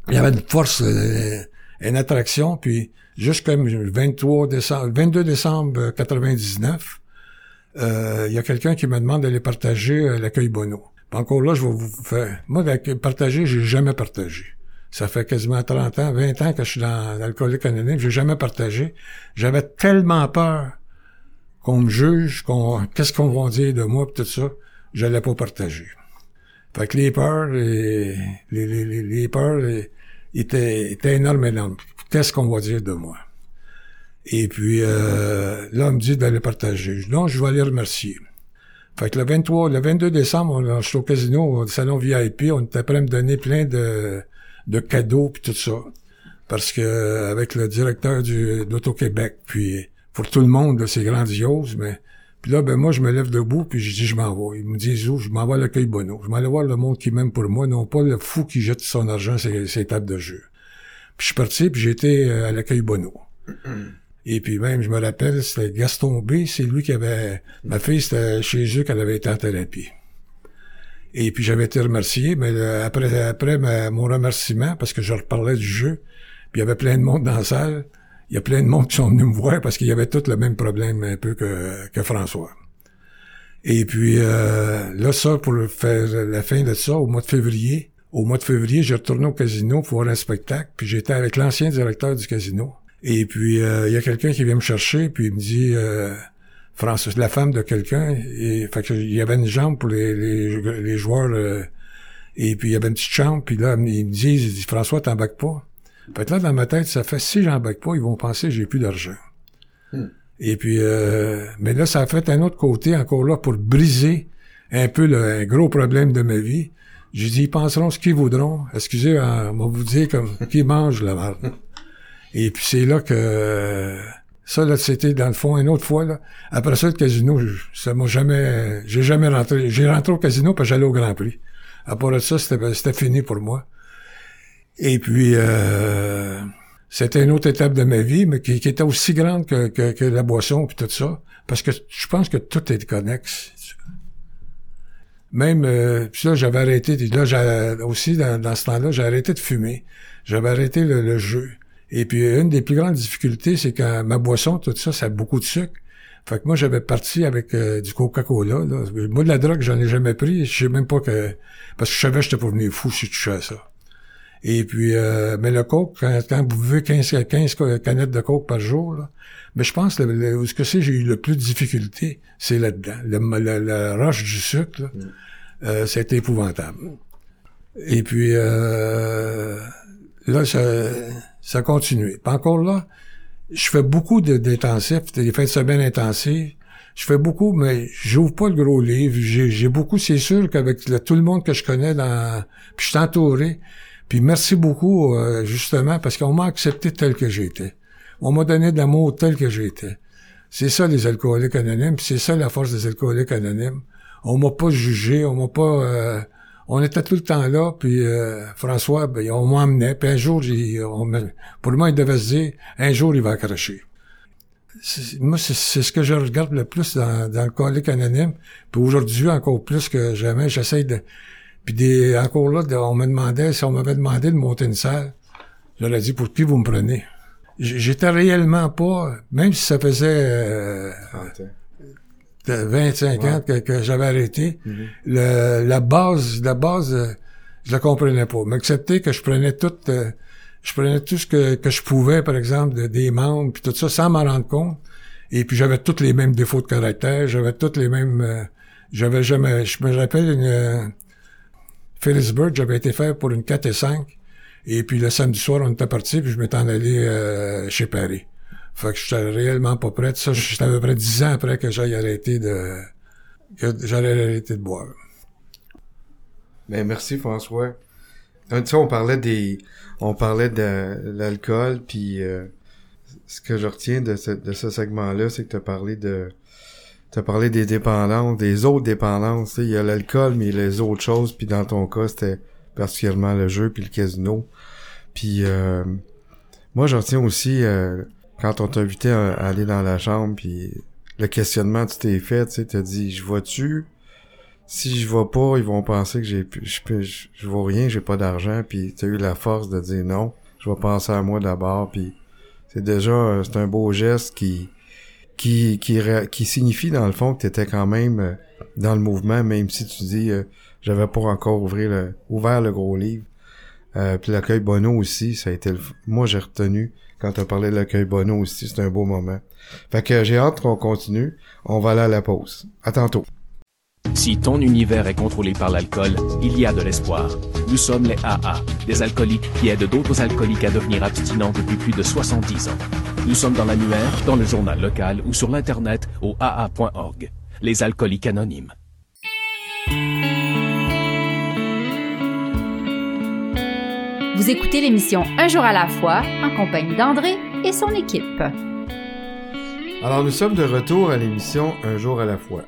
il y avait une force, euh, une attraction, puis le 23 décembre, 22 décembre 99, euh, il y a quelqu'un qui me demande d'aller partager euh, l'accueil Bono. Encore là, je vais vous faire... Moi, partager, j'ai jamais partagé. Ça fait quasiment 30 ans, 20 ans que je suis dans l'alcoolique anonyme, j'ai jamais partagé. J'avais tellement peur qu'on me juge, qu'on qu'est-ce qu'on va dire de moi, pis tout ça, j'allais pas partager. Fait que les peurs, les, les, les peurs étaient, étaient énormes, énormes. Qu'est-ce qu'on va dire de moi? Et puis euh, là, on me dit d'aller partager. Donc, je vais aller remercier. Fait que le 23, le 22 décembre, on est au casino, au salon VIP, on était prêt à me donner plein de, de cadeaux puis tout ça. Parce que avec le directeur du d'Auto-Québec, puis pour tout le monde, c'est grandiose, mais puis là, ben moi, je me lève debout, puis je dis, je m'en vais. Ils me disent où? Je m'en vais à l'accueil Bono. Je m'en vais voir le monde qui m'aime pour moi, non pas le fou qui jette son argent sur ses tables de jeu. Puis je suis parti, puis j'étais euh, à l'accueil Bono. Et puis même, je me rappelle, c'était Gaston B, c'est lui qui avait... Ma fille, c'était chez eux qu'elle avait été en thérapie. Et puis j'avais été remercié, mais euh, après, après mon remerciement, parce que je reparlais du jeu, puis il y avait plein de monde dans la salle, il y a plein de monde qui sont venus me voir parce qu'il y avait tout le même problème un peu que, que François. Et puis euh, là, ça, pour faire la fin de ça, au mois de février, au mois de février, j'ai retourné au casino pour voir un spectacle, puis j'étais avec l'ancien directeur du casino. Et puis, euh, il y a quelqu'un qui vient me chercher, puis il me dit, euh, François, la femme de quelqu'un, et fait que, il y avait une jambe pour les, les, joueurs, euh, et puis il y avait une petite chambre, puis là, il me dit, il dit François, t'embarques pas. Fait que là, dans ma tête, ça fait, si j'embarque pas, ils vont penser que j'ai plus d'argent. Hmm. Et puis, euh, mais là, ça a fait un autre côté, encore là, pour briser un peu le gros problème de ma vie. J'ai dit, ils penseront ce qu'ils voudront. Excusez, on va vous dire comme, qui mange la merde. Et puis c'est là que ça là c'était dans le fond une autre fois là. Après ça le casino, ça m'a jamais j'ai jamais rentré, j'ai rentré au casino parce que j'allais au Grand Prix. Après ça c'était c'était fini pour moi. Et puis euh, c'était une autre étape de ma vie mais qui, était aussi grande que, que, la boisson puis tout ça parce que je pense que tout est connexe. Même euh, puis là j'avais arrêté là aussi dans, ce temps-là, j'ai arrêté de fumer. J'avais arrêté le jeu. Et puis, une des plus grandes difficultés, c'est que ma boisson, tout ça, ça a beaucoup de sucre. Fait que moi, j'avais parti avec euh, du Coca-Cola. Là. Moi, de la drogue, j'en ai jamais pris. Je sais même pas que... Parce que je savais que j'étais pas venu fou si touchais à ça. Et puis, euh, mais le coke, quand, quand vous buvez 15, 15 canettes de coke par jour, là, mais je pense que ce que c'est j'ai eu le plus de difficulté, c'est là-dedans. Le, la roche du sucre, là, mm. euh, c'était épouvantable. Et puis euh, là, ça, ça a continué. Pas encore là, je fais beaucoup d'intensifs, des fins de semaine intensives. Je fais beaucoup, mais j'ouvre pas le gros livre. J'ai beaucoup, c'est sûr qu'avec tout le monde que je connais dans. Puis je suis entouré. Puis merci beaucoup, euh, justement, parce qu'on m'a accepté tel que j'étais. On m'a donné de l'amour tel que j'étais. C'est ça les alcooliques anonymes, c'est ça la force des alcooliques anonymes. On m'a pas jugé, on m'a pas... Euh, on était tout le temps là, puis euh, François, ben, on m'emmenait, puis un jour, on, pour moi, il devait se dire, un jour, il va accrocher. Moi, c'est ce que je regarde le plus dans, dans Alcoolique Anonyme. Puis aujourd'hui, encore plus que jamais, j'essaie de... Puis des, encore là, on me demandait, si on m'avait demandé de monter une salle, j'aurais dit, pour qui vous me prenez? J'étais réellement pas, même si ça faisait euh, 25 ans que, j'avais arrêté, mm-hmm. le, la base, la base, euh, je la comprenais pas. M'accepter que je prenais tout, euh, je prenais tout ce que, que je pouvais, par exemple, des membres, puis tout ça, sans m'en rendre compte. Et puis j'avais tous les mêmes défauts de caractère, j'avais tous les mêmes, euh, j'avais jamais, je me rappelle une Phillipsburg, j'avais été fait pour une 4 et 5. Et puis le samedi soir, on était parti, puis je m'étais en allé euh, chez Paris. Fait que j'étais réellement pas prêt. Ça, j'étais à peu près dix ans après que j'aille arrêter de que j'allais arrêter de boire.
Ben merci François. Tu sais, on parlait des on parlait de l'alcool, puis euh, ce que je retiens de ce, de ce segment-là, c'est que tu as parlé de T'as parlé des dépendances, des autres dépendances. Il y a l'alcool, mais les autres choses. Puis dans ton cas, c'était particulièrement le jeu puis le casino. Puis euh, moi, j'en tiens aussi euh, quand on t'a invité à, aller dans la chambre, puis le questionnement tu t'es fait, tu t'as dit, je vois-tu? Si je vois pas, ils vont penser que j'ai, je je, je vois rien, j'ai pas d'argent, puis t'as eu la force de dire non, je vais penser à moi d'abord, puis c'est déjà, euh, c'est un beau geste qui qui, qui, qui signifie dans le fond que tu étais quand même euh, dans le mouvement, même si tu dis euh, j'avais pas encore ouvert le, ouvert le gros livre. Euh, puis l'accueil Bono aussi, ça a été le, moi j'ai retenu quand as parlé de l'accueil Bono aussi, c'est un beau moment. Fait que j'ai hâte qu'on continue. On va aller à la pause. À tantôt.
Si ton univers est contrôlé par l'alcool, il y a de l'espoir. Nous sommes les AA, des alcooliques qui aident d'autres alcooliques à devenir abstinents depuis plus de 70 ans. Nous sommes dans l'annuaire, dans le journal local ou sur l'Internet au aa.org. Les alcooliques anonymes.
Vous écoutez l'émission Un jour à la fois en compagnie d'André et son équipe.
Alors nous sommes de retour à l'émission Un jour à la fois.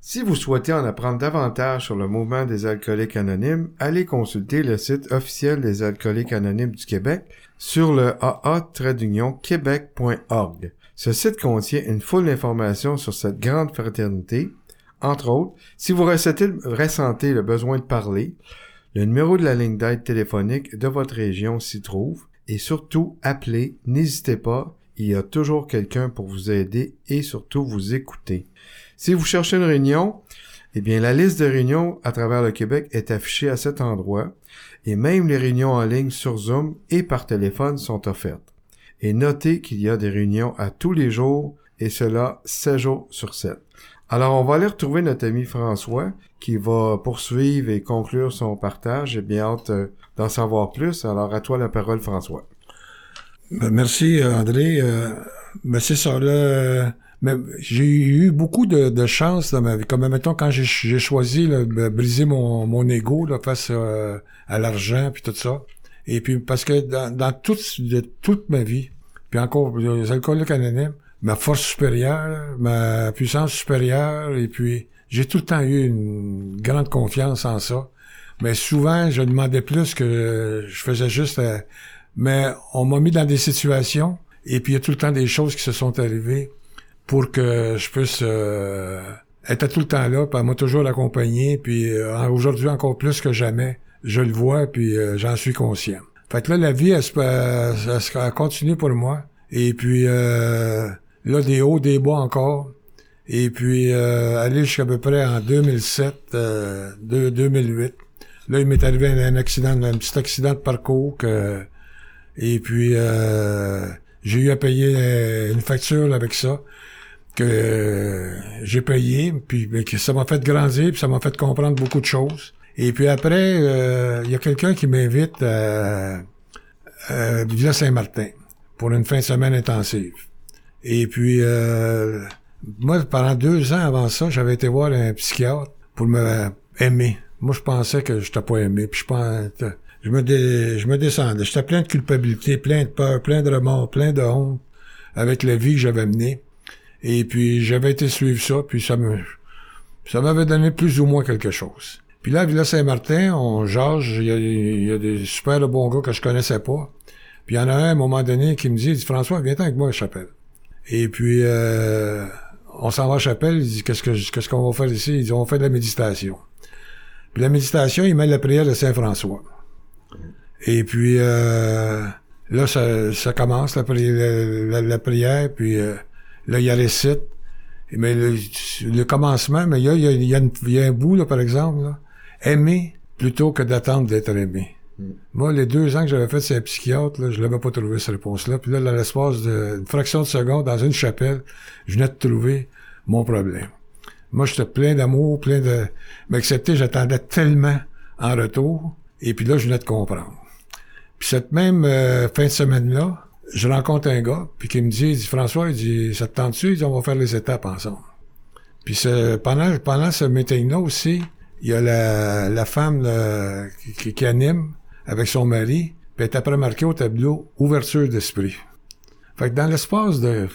Si vous souhaitez en apprendre davantage sur le mouvement des alcooliques anonymes, allez consulter le site officiel des alcooliques anonymes du Québec sur le aa-québec.org. Ce site contient une foule d'informations sur cette grande fraternité. Entre autres, si vous ressentez, ressentez le besoin de parler, le numéro de la ligne d'aide téléphonique de votre région s'y trouve. Et surtout, appelez, n'hésitez pas, il y a toujours quelqu'un pour vous aider et surtout vous écouter. Si vous cherchez une réunion, eh bien, la liste de réunions à travers le Québec est affichée à cet endroit et même les réunions en ligne sur Zoom et par téléphone sont offertes. Et notez qu'il y a des réunions à tous les jours et cela 7 jours sur 7. Alors, on va aller retrouver notre ami François qui va poursuivre et conclure son partage. J'ai bien hâte euh, d'en savoir plus. Alors, à toi la parole, François.
Ben, merci, André. Euh, ben, c'est ça, mais j'ai eu beaucoup de, de chance dans ma vie. Comme mettons quand j'ai choisi de briser mon, mon ego là, face euh, à l'argent puis tout ça. Et puis parce que dans, dans toute, de, toute ma vie, puis encore les alcooliques anonymes, ma force supérieure, ma puissance supérieure, et puis j'ai tout le temps eu une grande confiance en ça. Mais souvent, je demandais plus que je faisais juste... Euh, mais on m'a mis dans des situations, et puis il y a tout le temps des choses qui se sont arrivées pour que je puisse euh, être tout le temps là, puis moi toujours l'accompagner, puis euh, aujourd'hui encore plus que jamais, je le vois, puis j'en suis conscient. Fait que là, la vie, elle, se, elle, continue pour moi. Et puis là, des hauts, des bas encore. Et puis, euh, aller jusqu'à peu près en 2007, euh, 2008. Là, il m'est arrivé un, accident, un petit accident de parcours que, et puis, euh, j'ai eu à payer euh, une facture avec ça que euh, j'ai payé, puis que ça m'a fait grandir, puis ça m'a fait comprendre beaucoup de choses. Et puis après, il y a quelqu'un qui m'invite à, à Villa Saint-Martin pour une fin de semaine intensive. Et puis, euh, moi, pendant deux ans avant ça, j'avais été voir un psychiatre pour me aimer. Moi, je pensais que je t'ai pas aimé. Puis je pense, je me, je me descendais. J'étais plein de culpabilité, plein de peur, plein de remords, plein de honte avec la vie que j'avais menée. Et puis, j'avais été suivre ça, puis ça me, ça m'avait donné plus ou moins quelque chose. Puis là, à Villa Saint-Martin, on jase, il y, a, des super bons gars que je connaissais pas. Puis il y en a un, à un moment donné, qui me dit, François, viens avec moi à Chapelle. Et puis, euh, on s'en va à Chapelle, il dit, qu'est-ce que, qu'est-ce qu'on va faire ici? Il dit, on fait de la méditation. Puis la méditation, il met la prière de Saint-François. Et puis, euh, là, ça, ça commence, la, la, prière, puis euh, là, il y a les sites. Mais le, commencement, mais il y a, il y, a, y a un bout, là, par exemple, là, aimer plutôt que d'attendre d'être aimé. Moi, les deux ans que j'avais fait ces psychiatre, là, je l'avais pas trouvé cette réponse-là. Puis là, dans l'espace d'une fraction de seconde, dans une chapelle, je venais de trouver mon problème. Moi, j'étais plein d'amour, plein de... M'accepter, j'attendais tellement en retour. Et puis là, je venais de comprendre. Puis cette même euh, fin de semaine-là, je rencontre un gars, puis qui me dit, il dit, François, il dit, ça te tente-tu? Il dit, on va faire les étapes ensemble. Puis pendant, pendant ce meeting-là aussi, il y a la, la femme qui, qui, anime avec son mari, puis est après marqué au tableau ouverture d'esprit. Fait que dans l'espace de,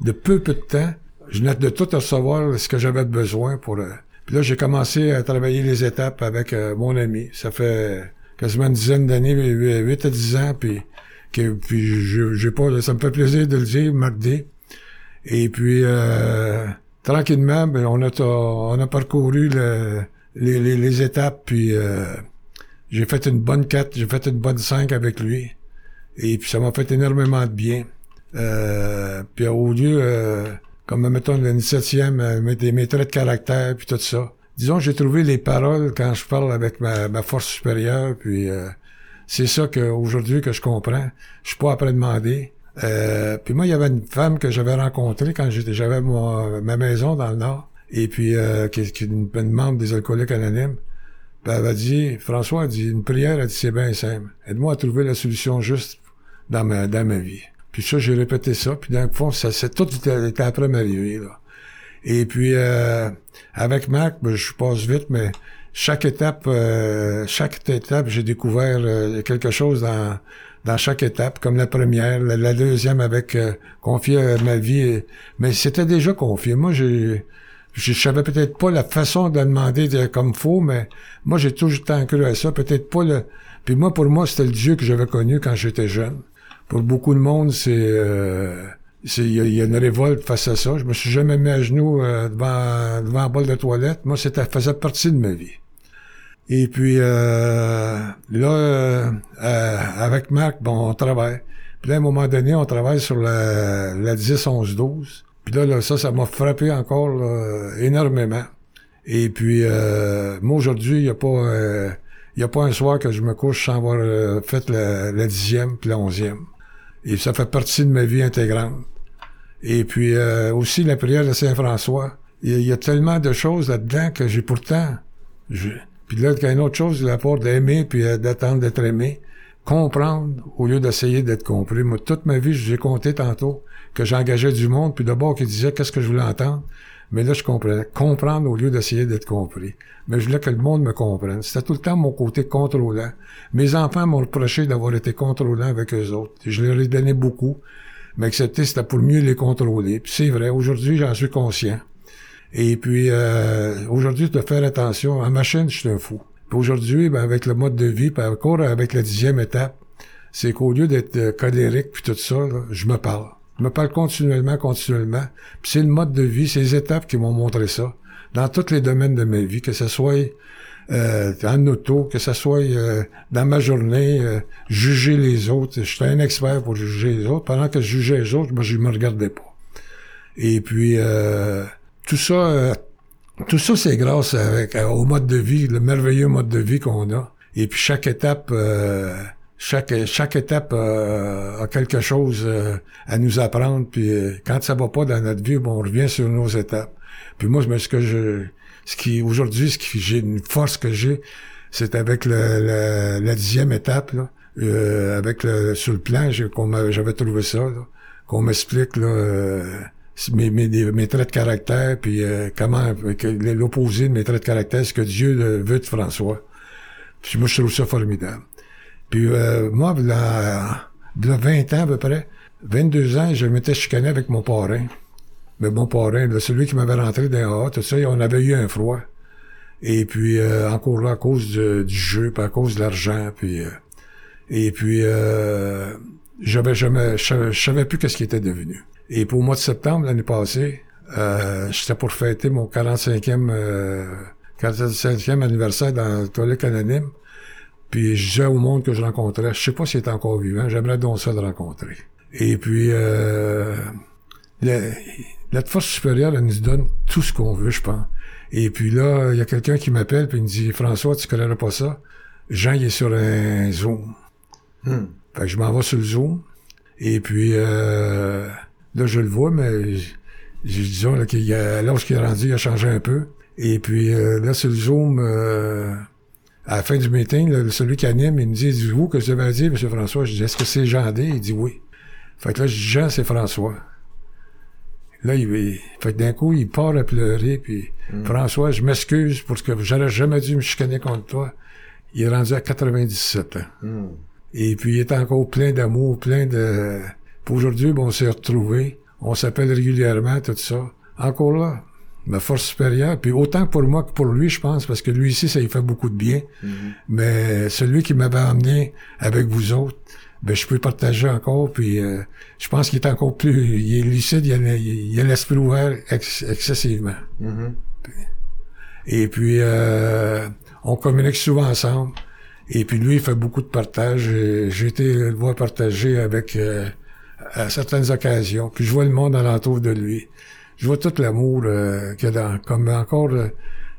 de peu peu de temps, je venais de tout recevoir ce que j'avais besoin pour. Euh, puis là, j'ai commencé à travailler les étapes avec euh, mon ami. Ça fait quasiment une dizaine d'années, 8 à 10 ans, puis que puis j'ai pas. Ça me fait plaisir de le dire, Marc Et puis euh, tranquillement, ben, on a on a parcouru le, les, les, les, étapes, puis j'ai fait une bonne 4, j'ai fait une bonne 5 avec lui. Et puis ça m'a fait énormément de bien. Euh, puis au lieu, euh, comme mettons le 17e, euh, des mes traits de caractère, puis tout ça. Disons, j'ai trouvé les paroles quand je parle avec ma, force supérieure, puis euh, c'est ça qu'aujourd'hui que je comprends. Je suis pas après demander. Euh, puis moi, il y avait une femme que j'avais rencontrée quand j'étais, j'avais ma maison dans le Nord, et puis qui, qui est une, une membre des alcooliques anonymes. Ben, elle dit, François a dit, une prière, elle dit, c'est bien simple. Aide-moi à trouver la solution juste dans ma, dans ma vie. Puis ça, j'ai répété ça, puis dans le fond, ça, c'est tout était, après m'arriver, là. Et puis, euh, avec Mac, ben, je passe vite, mais chaque étape, euh, chaque étape, j'ai découvert euh, quelque chose dans, dans chaque étape, comme la première, la, deuxième avec confier ma vie. Mais c'était déjà confié. Moi, j'ai je, savais peut-être pas la façon de demander de, comme faut, mais moi, j'ai toujours tant cru à ça. Peut-être pas le... Puis moi, pour moi, c'était le Dieu que j'avais connu quand j'étais jeune. Pour beaucoup de monde, c'est... Euh, il y, a une révolte face à ça. Je me suis jamais mis à genoux euh, devant, devant un bol de toilette. Moi, c'était faisait partie de ma vie. Et puis euh, là, euh, avec Marc, bon, on travaille. Puis là, à un moment donné, on travaille sur la, la 10, 11, 12. Puis là, ça, ça m'a frappé encore énormément. Et puis, euh, moi, aujourd'hui, il n'y a pas... Euh, y a pas un soir que je me couche sans avoir euh, fait la, dixième puis la onzième. Et ça fait partie de ma vie intégrante. Et puis euh, aussi la prière de Saint-François. Il y, a tellement de choses là-dedans que j'ai pourtant... Je, puis là, il y a une autre chose, la part d'aimer puis d'attendre d'être aimé. Comprendre au lieu d'essayer d'être compris. Moi, toute ma vie, j'ai compté tantôt que j'engageais du monde, puis d'abord qui disait qu'est-ce que je voulais entendre. Mais là, je comprenais. Comprendre au lieu d'essayer d'être compris. Mais je voulais que le monde me comprenne. C'était tout le temps mon côté contrôlant. Mes enfants m'ont reproché d'avoir été contrôlant avec eux autres. Je leur ai donné beaucoup. Mais accepter, c'était pour mieux les contrôler. Puis c'est vrai, aujourd'hui, j'en suis conscient. Et puis, euh, aujourd'hui, de faire attention. À ma chaîne, je suis un fou. Aujourd'hui, ben, avec le mode de vie, puis encore avec la dixième étape, c'est qu'au lieu d'être euh, colérique puis tout ça, je me parle. Je me parle continuellement, continuellement. Puis c'est le mode de vie, c'est les étapes qui m'ont montré ça. Dans tous les domaines de ma vie, que ce soit euh, en auto, que ce soit euh, dans ma journée, euh, juger les autres. J'étais un expert pour juger les autres. Pendant que je jugeais les autres, moi, je me regardais pas. Et puis, tout ça, euh, tout ça, c'est grâce avec, euh, au mode de vie, le merveilleux mode de vie qu'on a. Et puis chaque étape, euh, chaque chaque étape a quelque chose à nous apprendre. Puis quand ça va pas dans notre vie, bon, on revient sur nos étapes. Puis moi, ce que je, ce qui aujourd'hui, ce qui j'ai une force que j'ai, c'est avec le, la dixième étape là, avec le sur le plan, j'avais trouvé ça. qu'on m'explique là mes, mes, mes, traits de caractère, puis euh, comment l'opposé de mes traits de caractère, ce que Dieu veut de François. Puis moi, je trouve ça formidable. Puis euh, moi, y a 20 ans à peu près, 22 ans, je m'étais chicané avec mon parrain. Mais mon parrain, celui qui m'avait rentré dans tout ça, on avait eu un froid. Et puis, euh, encore là, à cause du jeu, puis à cause de l'argent, puis... Euh, et puis, euh, j'avais jamais... Je savais plus qu'est-ce qui était devenu. Et pour le mois de septembre l'année passée, euh, j'étais pour fêter mon 45e, euh, 45e anniversaire dans le toilette anonyme. Puis je disais au monde que je rencontrais, je sais pas s'il est encore vivant, j'aimerais donc ça le rencontrer. Et puis euh, la, force supérieure, elle nous donne tout ce qu'on veut, je pense. Et puis là, il y a quelqu'un qui m'appelle puis il me dit François, tu connais pas ça? Jean il est sur un Zoom. Hmm. Fait que je m'en vais sur le Zoom. Et puis euh, Là, je le vois, mais disons là, qu'il a, lorsqu'il est rendu, il a changé un peu. Et puis euh, là, sur le Zoom, euh, à la fin du meeting, celui qui anime, il me dit, vous que je devais dire, M. François? Je dis, est-ce que c'est Jean D? Il dit oui. Fait que là, je dis, Jean, c'est François. Là, il, fait que d'un coup, il part à pleurer, puis mm. François, je m'excuse pour que j'aurais jamais dû me chicaner contre toi. Il est rendu à 97 ans. Mm. Et puis, il est encore plein d'amour, plein de... Puis aujourd'hui, bon, on s'est retrouvés. On s'appelle régulièrement, tout ça. Encore là, ma force supérieure. Puis autant pour moi que pour lui, je pense, parce que lui ici, ça lui fait beaucoup de bien. Mm-hmm. Mais celui qui m'avait emmené avec vous autres, ben je peux partager encore. Puis euh, je pense qu'il est encore plus, il est lucide, il a, l'esprit ouvert excessivement. Mm-hmm. Et puis euh, on communique souvent ensemble. Et puis lui, il fait beaucoup de partage. J'ai été le voir partager avec euh, à certaines occasions. Puis je vois le monde alentour de lui. Je vois tout l'amour euh, qu'il y a dans... Comme encore euh,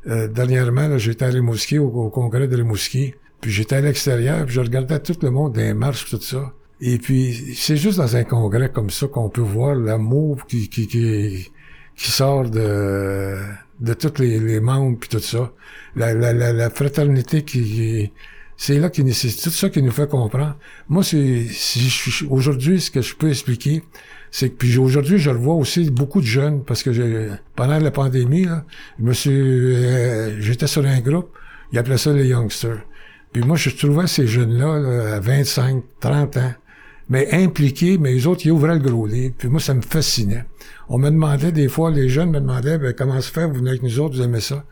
euh, dernièrement, j'étais à Rimouski, au, congrès de Rimouski. Puis j'étais à l'extérieur, puis je regardais tout le monde, des marches, tout ça. Et puis c'est juste dans un congrès comme ça qu'on peut voir l'amour qui, qui, qui, qui sort de de tous les, les membres puis tout ça. La, la, la, la fraternité qui, c'est là qui c'est tout ça qui nous fait comprendre. Moi, c'est aujourd'hui ce que je peux expliquer, c'est que puis aujourd'hui je le vois aussi beaucoup de jeunes parce que pendant la pandémie, là, je me suis euh, j'étais sur un groupe, ils appelaient ça les youngsters. Puis moi, je trouvais ces jeunes-là à 25, 30 ans, mais impliqués, mais les autres, ils ouvraient le gros livre. Puis moi, ça me fascinait. On me demandait des fois, les jeunes me demandaient, ben, comment se fait, vous venez avec nous autres, vous aimez ça?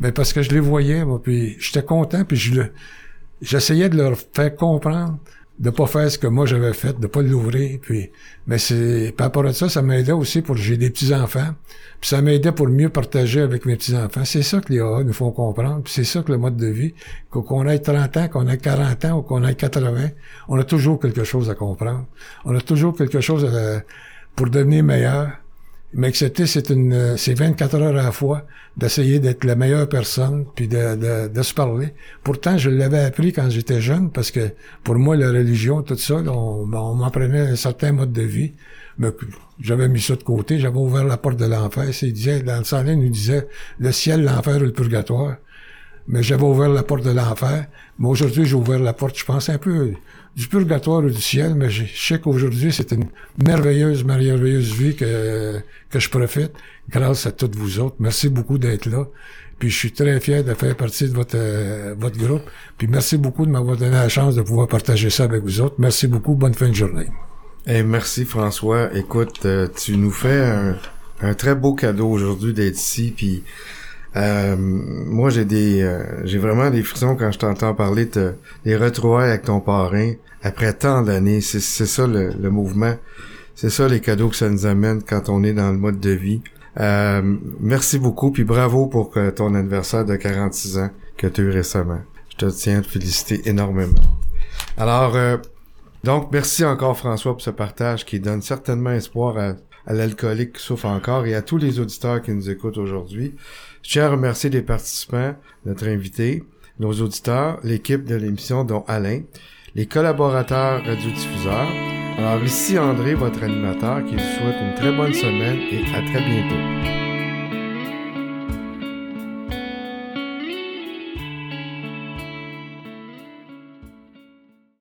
Ben, parce que je les voyais, moi, puis j'étais content, puis je le, j'essayais de leur faire comprendre de pas faire ce que moi j'avais fait, de pas l'ouvrir, puis mais c'est par rapport à ça, ça m'aidait aussi pour j'ai des petits enfants, puis ça m'aidait pour mieux partager avec mes petits enfants. C'est ça que les AA nous font comprendre, puis c'est ça que le mode de vie, qu'on ait 30 ans, qu'on ait 40 ans ou qu'on ait 80, on a toujours quelque chose à comprendre. On a toujours quelque chose pour devenir meilleur, M'accepter, c'est une, c'est 24 heures à la fois d'essayer d'être la meilleure personne puis de, de, de, se parler. Pourtant, je l'avais appris quand j'étais jeune parce que pour moi, la religion, tout ça, on, on m'apprenait un certain mode de vie. Mais j'avais mis ça de côté, j'avais ouvert la porte de l'enfer. Il disait, dans le Saint, il nous disait le ciel, l'enfer et le purgatoire. Mais j'avais ouvert la porte de l'enfer. Mais aujourd'hui, j'ai ouvert la porte, je pense, un peu du purgatoire ou du ciel, mais je sais qu'aujourd'hui, c'est une merveilleuse, merveilleuse vie que, que je profite grâce à toutes vous autres. Merci beaucoup d'être là. Puis je suis très fier de faire partie de votre, euh, votre groupe. Puis merci beaucoup de m'avoir donné la chance de pouvoir partager ça avec vous autres. Merci beaucoup. Bonne fin de journée.
Eh merci François. Écoute, euh, tu nous fais un, un très beau cadeau aujourd'hui d'être ici. Puis euh, moi, j'ai des, euh, j'ai vraiment des frissons quand je t'entends parler de, des retrouvailles avec ton parrain après tant d'années. C'est, ça le, mouvement. C'est ça les cadeaux que ça nous amène quand on est dans le mode de vie. Euh, merci beaucoup, puis bravo pour ton anniversaire de 46 ans que tu as eu récemment. Je te tiens à te féliciter énormément. Alors, donc, merci encore François pour ce partage qui donne certainement espoir à, à l'alcoolique qui souffre encore et à tous les auditeurs qui nous écoutent aujourd'hui. Je tiens à remercier les participants, notre invité, nos auditeurs, l'équipe de l'émission dont Alain, les collaborateurs radiodiffuseurs. Alors ici André, votre animateur, qui vous souhaite une très bonne semaine et à très bientôt.